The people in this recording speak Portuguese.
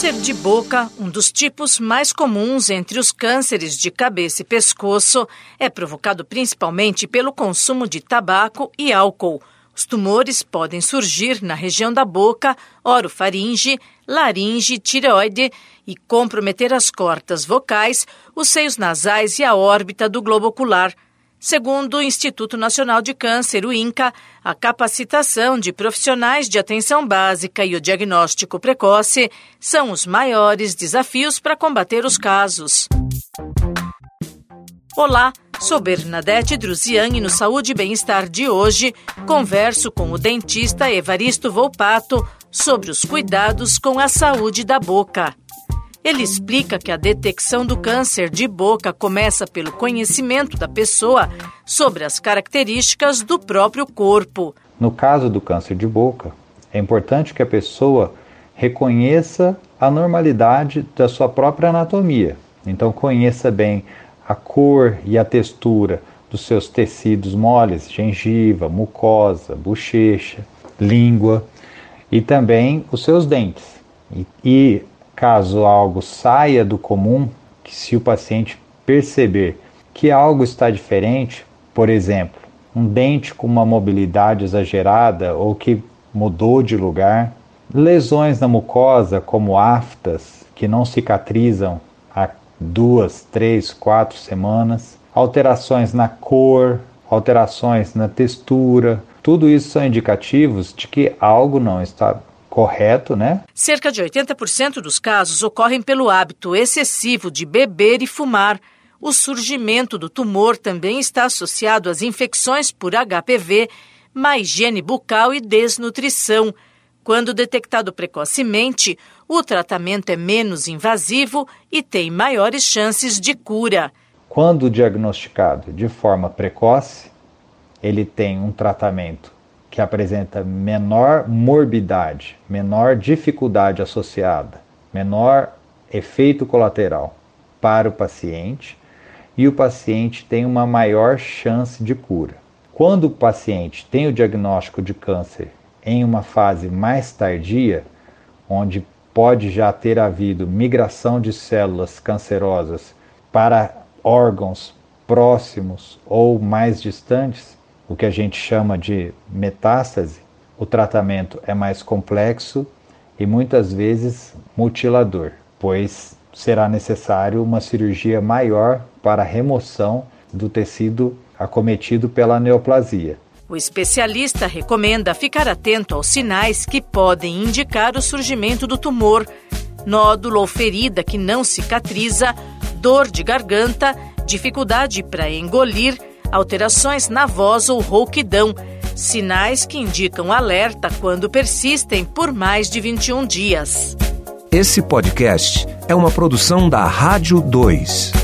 Câncer de boca, um dos tipos mais comuns entre os cânceres de cabeça e pescoço, é provocado principalmente pelo consumo de tabaco e álcool. Os tumores podem surgir na região da boca, orofaringe, laringe, tireoide e comprometer as cordas vocais, os seios nasais e a órbita do globo ocular. Segundo o Instituto Nacional de Câncer, o INCA, a capacitação de profissionais de atenção básica e o diagnóstico precoce são os maiores desafios para combater os casos. Olá, sou Bernadette Druziani no Saúde e Bem-Estar de hoje. Converso com o dentista Evaristo Volpato sobre os cuidados com a saúde da boca. Ele explica que a detecção do câncer de boca começa pelo conhecimento da pessoa sobre as características do próprio corpo. No caso do câncer de boca, é importante que a pessoa reconheça a normalidade da sua própria anatomia. Então, conheça bem a cor e a textura dos seus tecidos moles, gengiva, mucosa, bochecha, língua e também os seus dentes. E, e Caso algo saia do comum, que se o paciente perceber que algo está diferente, por exemplo, um dente com uma mobilidade exagerada ou que mudou de lugar, lesões na mucosa, como aftas, que não cicatrizam há duas, três, quatro semanas, alterações na cor, alterações na textura, tudo isso são indicativos de que algo não está correto, né? Cerca de 80% dos casos ocorrem pelo hábito excessivo de beber e fumar. O surgimento do tumor também está associado às infecções por HPV, má higiene bucal e desnutrição. Quando detectado precocemente, o tratamento é menos invasivo e tem maiores chances de cura. Quando diagnosticado de forma precoce, ele tem um tratamento que apresenta menor morbidade, menor dificuldade associada, menor efeito colateral para o paciente e o paciente tem uma maior chance de cura. Quando o paciente tem o diagnóstico de câncer em uma fase mais tardia, onde pode já ter havido migração de células cancerosas para órgãos próximos ou mais distantes, o que a gente chama de metástase, o tratamento é mais complexo e muitas vezes mutilador, pois será necessário uma cirurgia maior para a remoção do tecido acometido pela neoplasia. O especialista recomenda ficar atento aos sinais que podem indicar o surgimento do tumor, nódulo ou ferida que não cicatriza, dor de garganta, dificuldade para engolir, alterações na voz ou rouquidão, sinais que indicam alerta quando persistem por mais de 21 dias. Esse podcast é uma produção da Rádio 2.